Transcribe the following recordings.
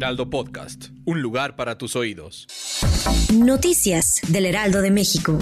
Heraldo Podcast, un lugar para tus oídos. Noticias del Heraldo de México.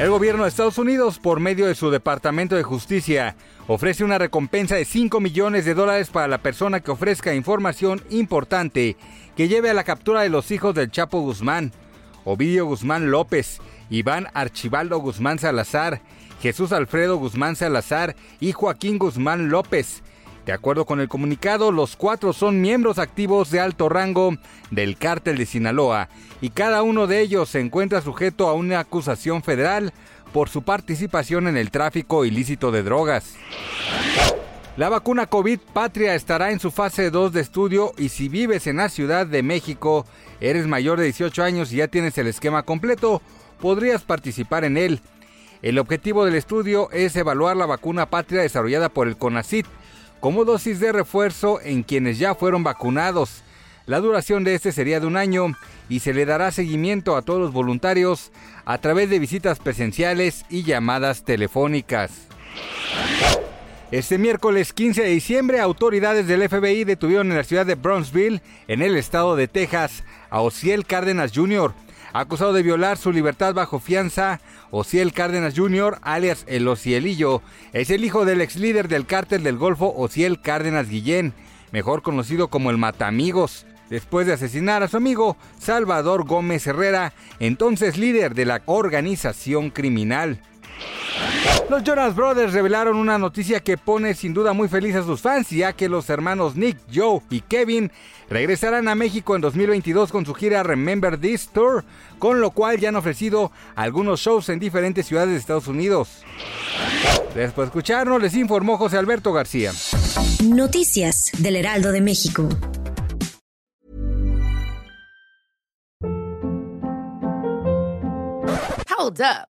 El gobierno de Estados Unidos, por medio de su Departamento de Justicia, ofrece una recompensa de 5 millones de dólares para la persona que ofrezca información importante que lleve a la captura de los hijos del Chapo Guzmán, Ovidio Guzmán López, Iván Archibaldo Guzmán Salazar, Jesús Alfredo Guzmán Salazar y Joaquín Guzmán López. De acuerdo con el comunicado, los cuatro son miembros activos de alto rango del cártel de Sinaloa y cada uno de ellos se encuentra sujeto a una acusación federal por su participación en el tráfico ilícito de drogas. La vacuna COVID Patria estará en su fase 2 de estudio y si vives en la Ciudad de México, eres mayor de 18 años y ya tienes el esquema completo, podrías participar en él. El objetivo del estudio es evaluar la vacuna Patria desarrollada por el CONACIT como dosis de refuerzo en quienes ya fueron vacunados. La duración de este sería de un año y se le dará seguimiento a todos los voluntarios a través de visitas presenciales y llamadas telefónicas. Este miércoles 15 de diciembre, autoridades del FBI detuvieron en la ciudad de Brownsville, en el estado de Texas, a Ociel Cárdenas Jr., acusado de violar su libertad bajo fianza. Ociel Cárdenas Jr., alias El Ocielillo, es el hijo del ex líder del cártel del Golfo, Ociel Cárdenas Guillén, mejor conocido como el Matamigos, después de asesinar a su amigo Salvador Gómez Herrera, entonces líder de la organización criminal. Los Jonas Brothers revelaron una noticia que pone sin duda muy feliz a sus fans, ya que los hermanos Nick, Joe y Kevin regresarán a México en 2022 con su gira Remember This Tour, con lo cual ya han ofrecido algunos shows en diferentes ciudades de Estados Unidos. Después de escucharnos, les informó José Alberto García. Noticias del Heraldo de México. Hold up.